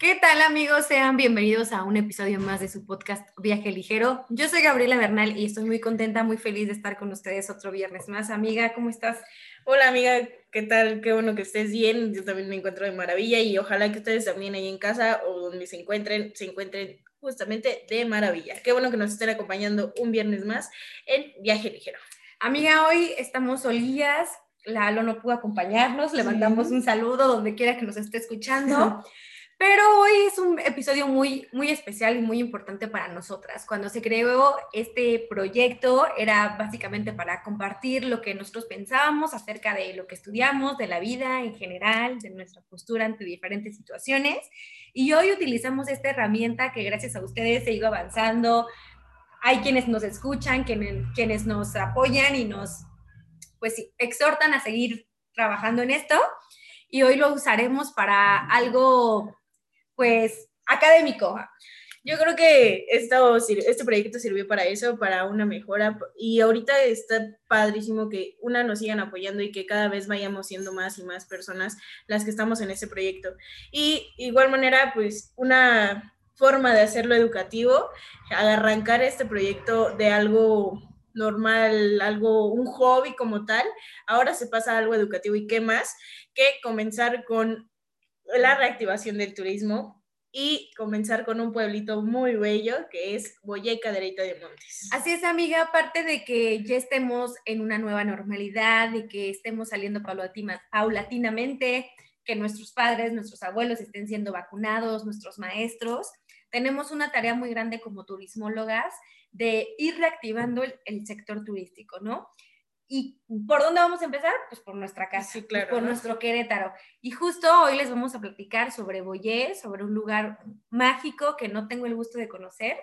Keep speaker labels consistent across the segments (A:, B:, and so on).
A: ¿Qué tal amigos? Sean bienvenidos a un episodio más de su podcast Viaje Ligero. Yo soy Gabriela Bernal y estoy muy contenta, muy feliz de estar con ustedes otro viernes más. Amiga, ¿cómo estás?
B: Hola amiga, ¿qué tal? Qué bueno que estés bien. Yo también me encuentro de maravilla y ojalá que ustedes también ahí en casa o donde se encuentren, se encuentren justamente de maravilla. Qué bueno que nos estén acompañando un viernes más en Viaje Ligero.
A: Amiga, hoy estamos solías. Lalo no pudo acompañarnos. Le mandamos un saludo donde quiera que nos esté escuchando. Pero hoy es un episodio muy, muy especial y muy importante para nosotras. Cuando se creó este proyecto era básicamente para compartir lo que nosotros pensábamos acerca de lo que estudiamos, de la vida en general, de nuestra postura ante diferentes situaciones. Y hoy utilizamos esta herramienta que gracias a ustedes se ido avanzando. Hay quienes nos escuchan, quienes, quienes nos apoyan y nos pues exhortan a seguir trabajando en esto. Y hoy lo usaremos para algo pues, académico.
B: Yo creo que esto, este proyecto sirvió para eso, para una mejora. Y ahorita está padrísimo que una nos sigan apoyando y que cada vez vayamos siendo más y más personas las que estamos en este proyecto. Y igual manera, pues una forma de hacerlo educativo, al arrancar este proyecto de algo normal, algo, un hobby como tal, ahora se pasa a algo educativo y qué más que comenzar con la reactivación del turismo y comenzar con un pueblito muy bello que es Boyé Cadereyta de Montes.
A: Así es, amiga, aparte de que ya estemos en una nueva normalidad, de que estemos saliendo paulatinamente, que nuestros padres, nuestros abuelos estén siendo vacunados, nuestros maestros, tenemos una tarea muy grande como turismólogas de ir reactivando el sector turístico, ¿no? ¿Y por dónde vamos a empezar? Pues por nuestra casa,
B: sí, claro,
A: por nuestro Querétaro. Y justo hoy les vamos a platicar sobre Boyé, sobre un lugar mágico que no tengo el gusto de conocer,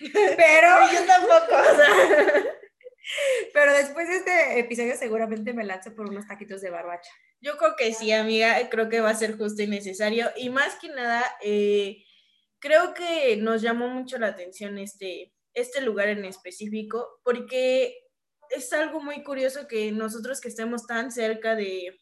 A: pero
B: yo tampoco.
A: pero después de este episodio seguramente me lanzo por unos taquitos de barbacha.
B: Yo creo que sí, amiga, creo que va a ser justo y necesario. Y más que nada, eh, creo que nos llamó mucho la atención este, este lugar en específico, porque es algo muy curioso que nosotros que estemos tan cerca de,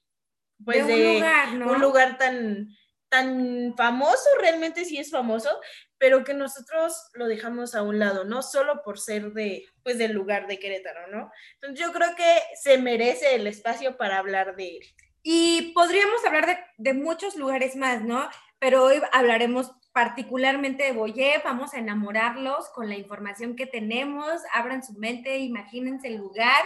A: pues, de, un, lugar, ¿no?
B: un lugar tan, tan famoso, realmente sí es famoso, pero que nosotros lo dejamos a un lado, no solo por ser de, pues, del lugar de Querétaro, ¿no? Entonces yo creo que se merece el espacio para hablar de él.
A: Y podríamos hablar de, de muchos lugares más, ¿no? Pero hoy hablaremos particularmente de Boyé, vamos a enamorarlos con la información que tenemos, abran su mente, imagínense el lugar,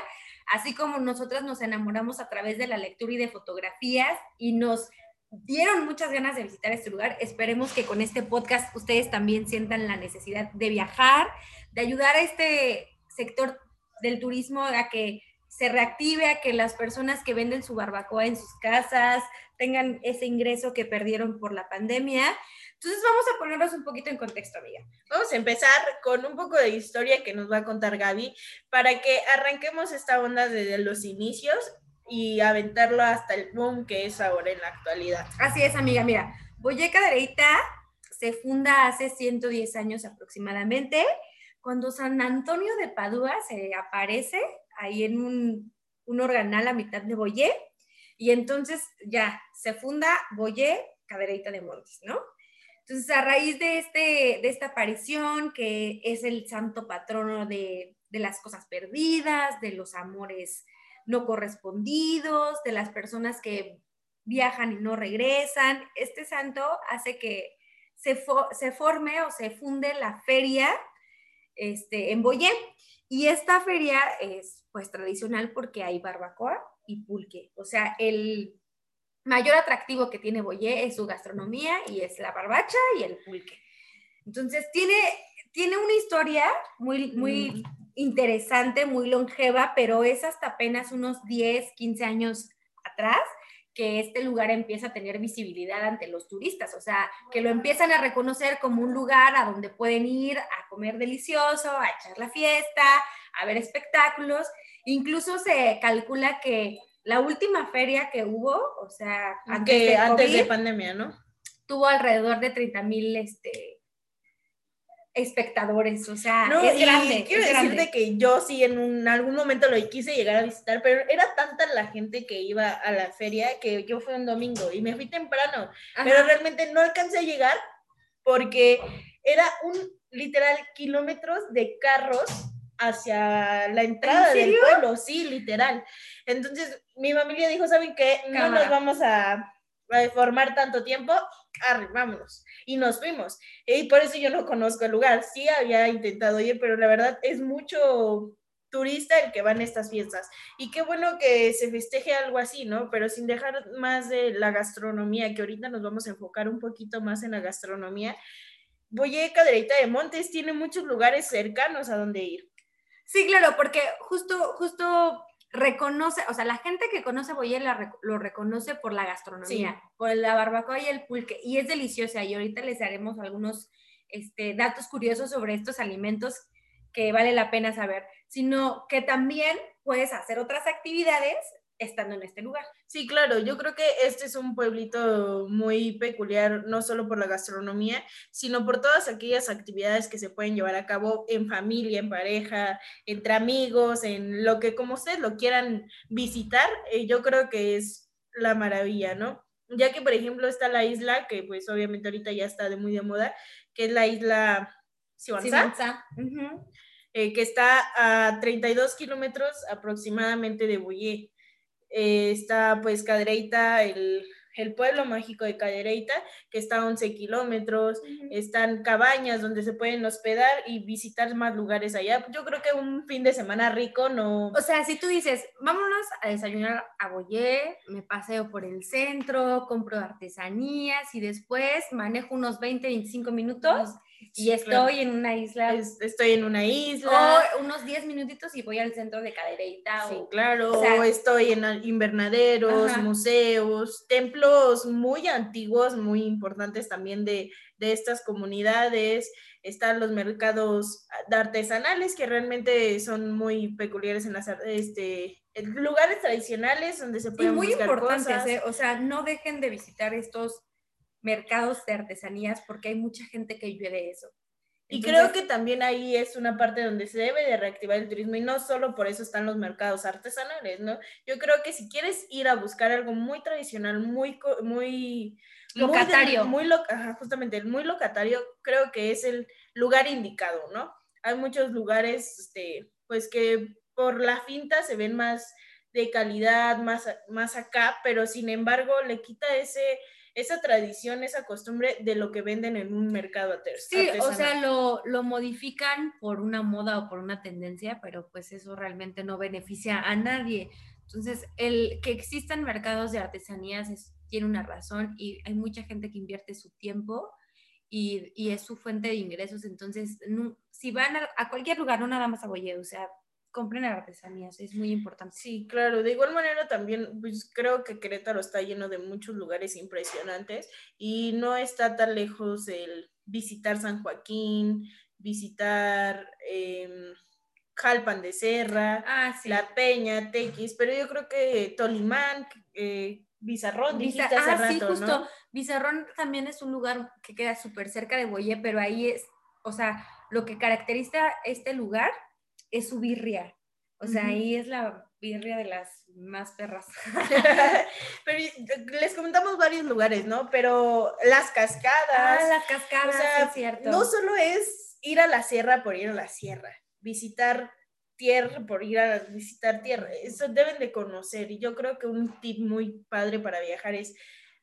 A: así como nosotras nos enamoramos a través de la lectura y de fotografías y nos dieron muchas ganas de visitar este lugar. Esperemos que con este podcast ustedes también sientan la necesidad de viajar, de ayudar a este sector del turismo a que se reactive, a que las personas que venden su barbacoa en sus casas tengan ese ingreso que perdieron por la pandemia. Entonces vamos a ponernos un poquito en contexto, amiga.
B: Vamos a empezar con un poco de historia que nos va a contar Gaby para que arranquemos esta onda desde los inicios y aventarlo hasta el boom que es ahora en la actualidad.
A: Así es, amiga. Mira, Boyeca Dereita se funda hace 110 años aproximadamente, cuando San Antonio de Padua se aparece ahí en un, un organal a mitad de Boyé, y entonces ya se funda Boyé Cadereyta de Montes, ¿no? Entonces, a raíz de, este, de esta aparición, que es el santo patrono de, de las cosas perdidas, de los amores no correspondidos, de las personas que viajan y no regresan, este santo hace que se, se forme o se funde la feria este, en Boyé. Y esta feria es pues tradicional porque hay barbacoa y pulque. O sea, el, mayor atractivo que tiene Boyé es su gastronomía y es la barbacha y el pulque. Entonces, tiene, tiene una historia muy, muy mm. interesante, muy longeva, pero es hasta apenas unos 10, 15 años atrás que este lugar empieza a tener visibilidad ante los turistas, o sea, que lo empiezan a reconocer como un lugar a donde pueden ir a comer delicioso, a echar la fiesta, a ver espectáculos. Incluso se calcula que la última feria que hubo, o sea,
B: antes, de, antes de pandemia, ¿no?
A: Tuvo alrededor de 30 mil este, espectadores, o sea,
B: no, es grande. Quiero decirte que yo sí en algún momento lo quise llegar a visitar, pero era tanta la gente que iba a la feria que yo fui un domingo y me fui temprano, pero realmente no alcancé a llegar porque era un literal kilómetros de carros hacia la entrada del pueblo, sí, literal. Entonces, mi familia dijo, ¿saben qué? No nos vamos a, a formar tanto tiempo, arre, vámonos. Y nos fuimos. Y por eso yo no conozco el lugar. Sí había intentado ir, pero la verdad es mucho turista el que va en estas fiestas. Y qué bueno que se festeje algo así, ¿no? Pero sin dejar más de la gastronomía, que ahorita nos vamos a enfocar un poquito más en la gastronomía. Boyé Cadereyta de Montes tiene muchos lugares cercanos a donde ir.
A: Sí, claro, porque justo, justo reconoce, o sea, la gente que conoce Boyé lo reconoce por la gastronomía, por la barbacoa y el pulque, y es deliciosa. Y ahorita les haremos algunos este, datos curiosos sobre estos alimentos que vale la pena saber, sino que también puedes hacer otras actividades estando en este lugar.
B: Sí, claro, yo creo que este es un pueblito muy peculiar, no solo por la gastronomía, sino por todas aquellas actividades que se pueden llevar a cabo en familia, en pareja, entre amigos, en lo que como ustedes lo quieran visitar, eh, yo creo que es la maravilla, ¿no? Ya que, por ejemplo, está la isla, que pues obviamente ahorita ya está de muy de moda, que es la isla Siwanza, eh, que está a 32 kilómetros aproximadamente de Boyé. Eh, está pues Cadereyta, el, pueblo mágico de Cadereyta, que está a 11 kilómetros, están cabañas donde se pueden hospedar y visitar más lugares allá. Yo creo que un fin de semana rico no...
A: O sea, si tú dices, vámonos a desayunar a Boyé, me paseo por el centro, compro artesanías y después manejo unos 20, 25 minutos y estoy en una isla.
B: estoy en una isla.
A: O unos 10 minutitos y voy al centro de Cadereyta.
B: Sí, claro. O, estoy en invernaderos, museos, templos muy antiguos, muy importantes también de, de estas comunidades. Están los mercados artesanales que realmente son muy peculiares en las este, lugares tradicionales donde se pueden y muy importantes, ¿eh?
A: o sea, no dejen de visitar estos mercados de artesanías porque hay mucha gente que vive de eso.
B: Y creo que también ahí es una parte donde se debe de reactivar el turismo y no solo por eso están los mercados artesanales, ¿no? Yo creo que si quieres ir a buscar algo muy tradicional, muy, muy...
A: Locatario.
B: Muy, justamente, muy locatario, creo que es el lugar indicado, ¿no? Hay muchos lugares, este, pues que por la finta se ven más de calidad, más, más acá, pero sin embargo le quita ese esa tradición, esa costumbre de lo que venden en un mercado
A: Sí, o sea, lo, lo, modifican por una moda o por una tendencia, pero pues eso realmente no beneficia a nadie. Entonces, el que existan mercados de artesanías tiene una razón y hay mucha gente que invierte su tiempo y, y es su fuente de ingresos. Entonces, si van a, a, cualquier lugar, no nada más a Boye, o sea, compren artesanías, es muy importante.
B: Sí, claro, de igual manera también pues, creo que Querétaro está lleno de muchos lugares impresionantes y no está tan lejos el visitar San Joaquín, visitar eh, Jalpan de Serra,
A: ah,
B: La Peña, Tequis, pero yo creo que Tolimán, eh, Bizarrón,
A: dijiste hace ah, sí, justo. Bizarrón también es un lugar que queda súper cerca de Boyé, pero ahí es, o sea, lo que caracteriza este lugar es su birria. O sea, ahí es la birria de las más perras.
B: Pero les comentamos varios lugares, ¿no? Pero las cascadas. Ah,
A: las cascadas, es cierto.
B: No solo es ir a la sierra por ir a la sierra, visitar tierra por ir a visitar tierra. Eso deben de conocer. Y yo creo que un tip muy padre para viajar es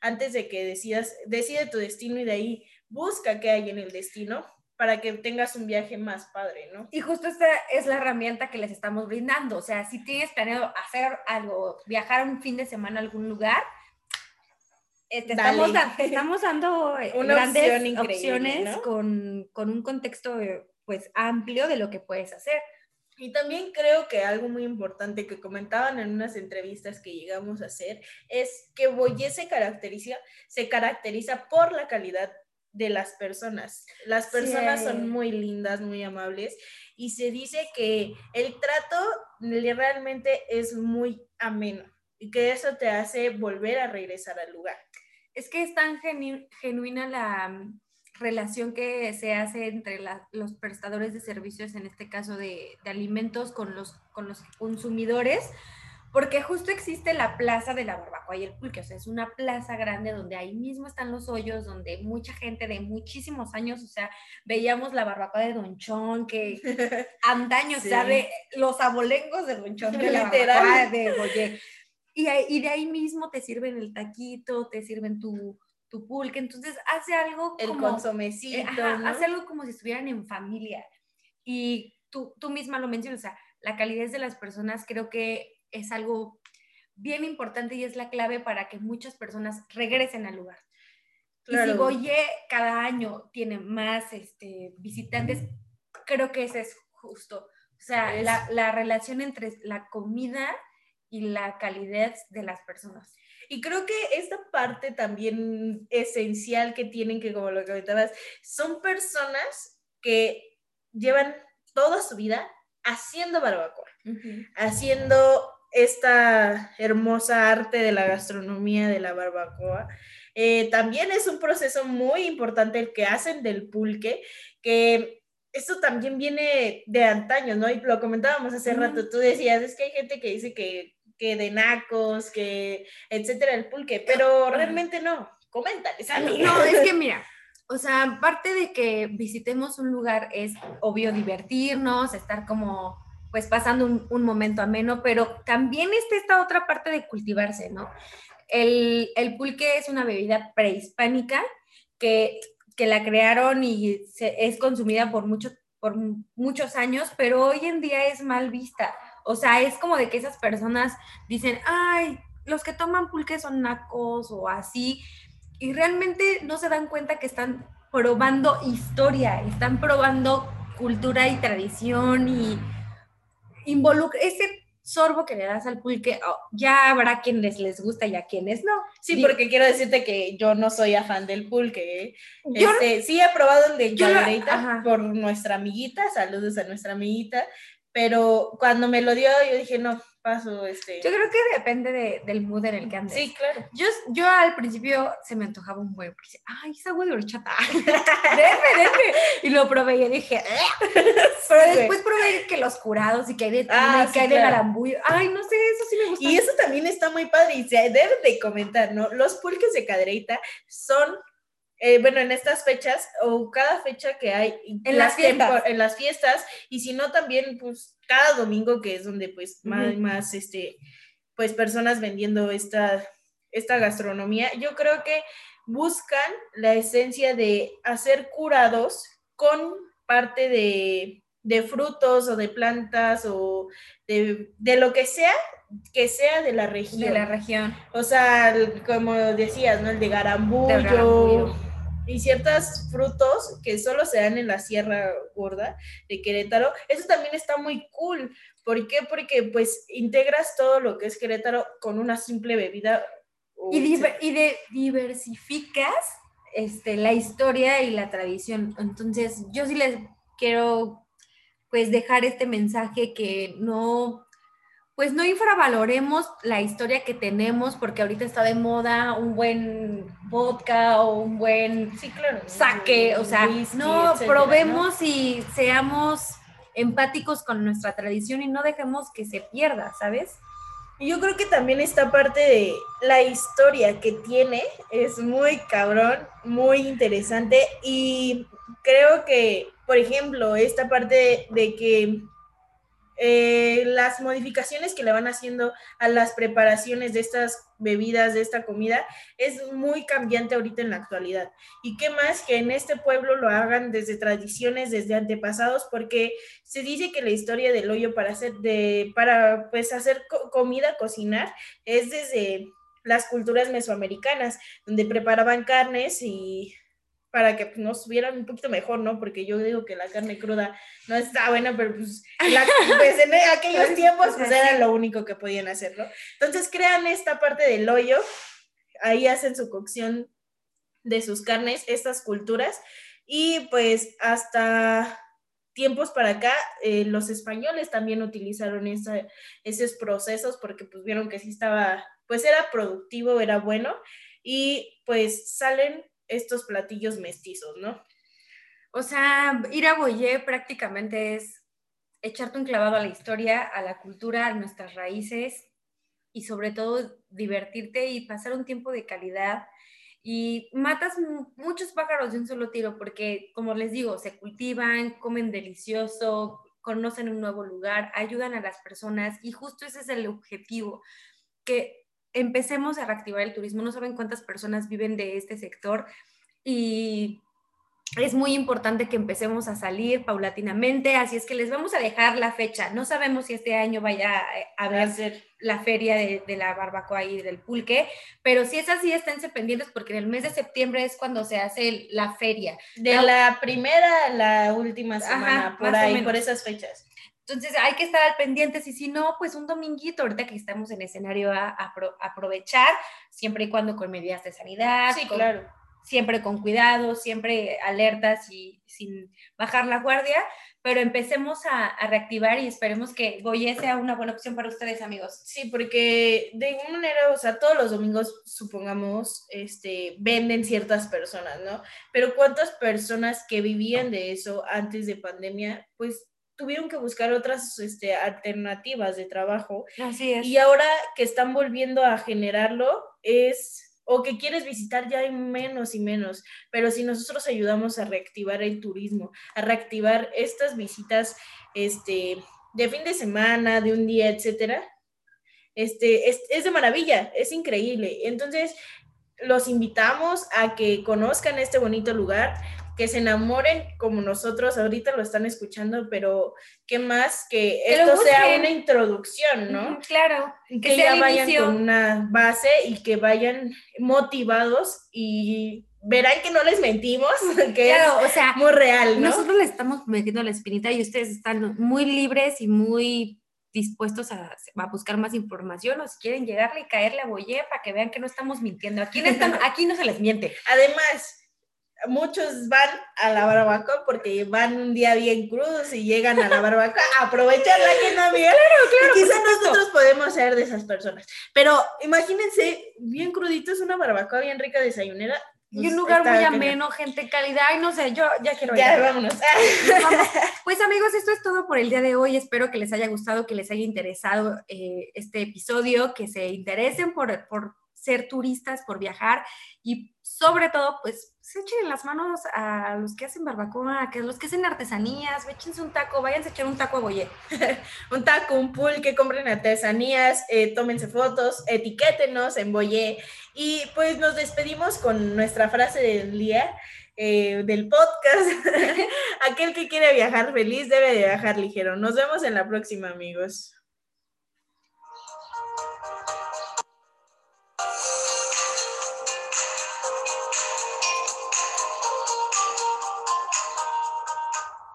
B: antes de que decidas, decide tu destino y de ahí busca qué hay en el destino para que tengas un viaje más padre, ¿no?
A: Y justo esta es la herramienta que les estamos brindando. O sea, si tienes planeado hacer algo, viajar un fin de semana a algún lugar, eh, estamos, estamos, dando eh, grandes opciones con, con, un contexto eh, pues amplio de lo que puedes hacer.
B: Y también creo que algo muy importante que comentaban en unas entrevistas que llegamos a hacer es que Boyé se caracteriza, se caracteriza por la calidad de las personas. Las personas son muy lindas, muy amables y se dice que el trato realmente es muy ameno y que eso te hace volver a regresar al lugar.
A: Es que es tan genuina la mm, relación que se hace entre los prestadores de servicios, en este caso de, alimentos, con los, con los consumidores, porque justo existe la plaza de la barbacoa y el pulque, o sea, es una plaza grande donde ahí mismo están los hoyos, donde mucha gente de muchísimos años, o sea, veíamos la barbacoa de Don Chon, que antaño, sabe, los abolengos de Don Chon, de la barbacoa de Boyé. Y, y, de ahí mismo te sirven el taquito, te sirven tu, tu pulque, entonces hace algo
B: como... El consomecito,
A: eh, Hace algo como si estuvieran en familia. Y tú, tú misma lo mencionas, o sea, la calidez de las personas creo que es algo bien importante y es la clave para que muchas personas regresen al lugar. Y si Boye cada año tiene más este, visitantes, creo que ese es justo. O sea, la, la, relación entre la comida y la calidez de las personas.
B: Y creo que esta parte también esencial que tienen, que como lo comentabas, son personas que llevan toda su vida haciendo barbacoa, haciendo esta hermosa arte de la gastronomía de la barbacoa. Eh, también es un proceso muy importante el que hacen del pulque, que esto también viene de antaño, ¿no? Y lo comentábamos hace rato, tú decías, es que hay gente que dice que, que de nacos, que etcétera, el pulque, pero realmente no. Coméntales,
A: No, es que mira, o sea, aparte de que visitemos un lugar, es obvio divertirnos, estar como pues pasando un, momento ameno, pero también está esta otra parte de cultivarse, ¿no? El, pulque es una bebida prehispánica que, que la crearon y es consumida por, mucho, por muchos años, pero hoy en día es mal vista. O sea, es como de que esas personas dicen, ay, los que toman pulque son nacos o así, y realmente no se dan cuenta que están probando historia, están probando cultura y tradición y involucra, ese sorbo que le das al pulque, oh, ya habrá quienes les gusta y a quienes no.
B: Sí, porque quiero decirte que yo no soy afán del pulque. ¿eh? Este, sí he probado el de Yaguareita por nuestra amiguita, saludos a nuestra amiguita, pero cuando me lo dio yo dije, no, paso este...
A: Yo creo que depende de, del mood en el que andes.
B: Sí, claro.
A: Yo, yo al principio se me antojaba un huevo, porque ay, esa agua de horchata, déjeme, Y lo probé y dije, ah". pero después probé que los curados y que hay de ah, que hay de garambullo. Ay, no sé, eso sí me gusta.
B: Y eso también está muy padre y se debe de comentar, ¿no? Los pulques de cadereita son eh, bueno, en estas fechas o cada fecha que hay
A: en las, fiestas.
B: en las fiestas y si no también pues cada domingo que es donde pues más, más este pues personas vendiendo esta esta gastronomía yo creo que buscan la esencia de hacer curados con parte de, de frutos o de plantas o de, de, lo que sea que sea de la región.
A: De la región.
B: O sea, como decías, ¿no? El de garambullo y ciertos frutos que solo se dan en la Sierra Gorda de Querétaro. Eso también está muy cool. ¿Por qué? Porque pues integras todo lo que es Querétaro con una simple bebida.
A: Y, y de diversificas este, la historia y la tradición. Entonces, yo sí les quiero pues dejar este mensaje que no pues no infravaloremos la historia que tenemos, porque ahorita está de moda un buen vodka o un buen
B: sí, claro,
A: saque, o sea, no, probemos y seamos empáticos con nuestra tradición y no dejemos que se pierda, ¿sabes?
B: Yo creo que también esta parte de la historia que tiene es muy cabrón, muy interesante y creo que, por ejemplo, esta parte de que eh, las modificaciones que le van haciendo a las preparaciones de estas bebidas, de esta comida, es muy cambiante ahorita en la actualidad. Y qué más que en este pueblo lo hagan desde tradiciones, desde antepasados, porque se dice que la historia del hoyo para hacer, de, para pues hacer comida, cocinar, es desde las culturas mesoamericanas, donde preparaban carnes y para que pues, nos vieran un poquito mejor, ¿no? Porque yo digo que la carne cruda no está buena, pero pues, pues en aquellos tiempos pues era lo único que podían hacer, ¿no? Entonces crean esta parte del hoyo, ahí hacen su cocción de sus carnes, estas culturas, y pues hasta tiempos para acá, eh, los españoles también utilizaron esos procesos porque pues vieron que sí estaba, pues era productivo, era bueno, y pues salen estos platillos mestizos, ¿no?
A: O sea, ir a Boyé prácticamente es echarte un clavado a la historia, a la cultura, a nuestras raíces y sobre todo divertirte y pasar un tiempo de calidad. Y matas muchos pájaros de un solo tiro porque, como les digo, se cultivan, comen delicioso, conocen un nuevo lugar, ayudan a las personas y justo ese es el objetivo, que empecemos a reactivar el turismo. No saben cuántas personas viven de este sector y es muy importante que empecemos a salir paulatinamente, así es que les vamos a dejar la fecha. No sabemos si este año vaya a haber la feria de, la barbacoa y del pulque, pero si es así, esténse pendientes porque en el mes de septiembre es cuando se hace la feria.
B: De la, primera a la última semana, por ahí, por esas fechas.
A: Entonces hay que estar al pendiente y si no, pues un dominguito, ahorita que estamos en escenario a, aprovechar, siempre y cuando con medidas de sanidad.
B: Sí, claro
A: siempre con cuidado, siempre alertas y sin bajar la guardia, pero empecemos a, reactivar y esperemos que Boye sea una buena opción para ustedes, amigos.
B: Sí, porque de alguna manera, o sea, todos los domingos, supongamos, este, venden ciertas personas, ¿no? Pero ¿cuántas personas que vivían de eso antes de pandemia, pues tuvieron que buscar otras este, alternativas de trabajo?
A: Así es.
B: Y ahora que están volviendo a generarlo, es o que quieres visitar ya hay menos y menos, pero si nosotros ayudamos a reactivar el turismo, a reactivar estas visitas este, de fin de semana, de un día, etcétera, este, es, es de maravilla, es increíble. Entonces, los invitamos a que conozcan este bonito lugar, que se enamoren como nosotros ahorita lo están escuchando, pero qué más que esto sea una introducción, ¿no?
A: Claro,
B: que, ya vayan con una base y que vayan motivados y verán que no les mentimos, que es o sea, muy real, ¿no?
A: Nosotros le estamos metiendo la espinita y ustedes están muy libres y muy dispuestos a, buscar más información o si quieren llegarle y caerle a Boye para que vean que no estamos mintiendo. Aquí aquí no se les miente.
B: Además, muchos van a la barbacoa porque van un día bien crudos y llegan a la barbacoa a aprovechar la que no.
A: Claro, claro.
B: Quizás nosotros podemos ser de esas personas. Pero imagínense, bien cruditos, una barbacoa bien rica desayunera.
A: y un pues, lugar muy ameno, gente calidad, y no sé, yo ya quiero
B: ir. Ya, vámonos.
A: Pues amigos, esto es todo por el día de hoy. Espero que les haya gustado, que les haya interesado eh, este episodio, que se interesen por, por ser turistas, por viajar y sobre todo, pues se echen las manos a los que hacen barbacoa, a los que hacen artesanías, échense un taco, váyanse a echar un taco a boye.
B: un taco, un pool, que compren artesanías, eh, tómense fotos, etiquétenos en boye. Y pues nos despedimos con nuestra frase del día. Eh, del podcast. Aquel que quiere viajar feliz debe de viajar ligero. Nos vemos en la próxima, amigos.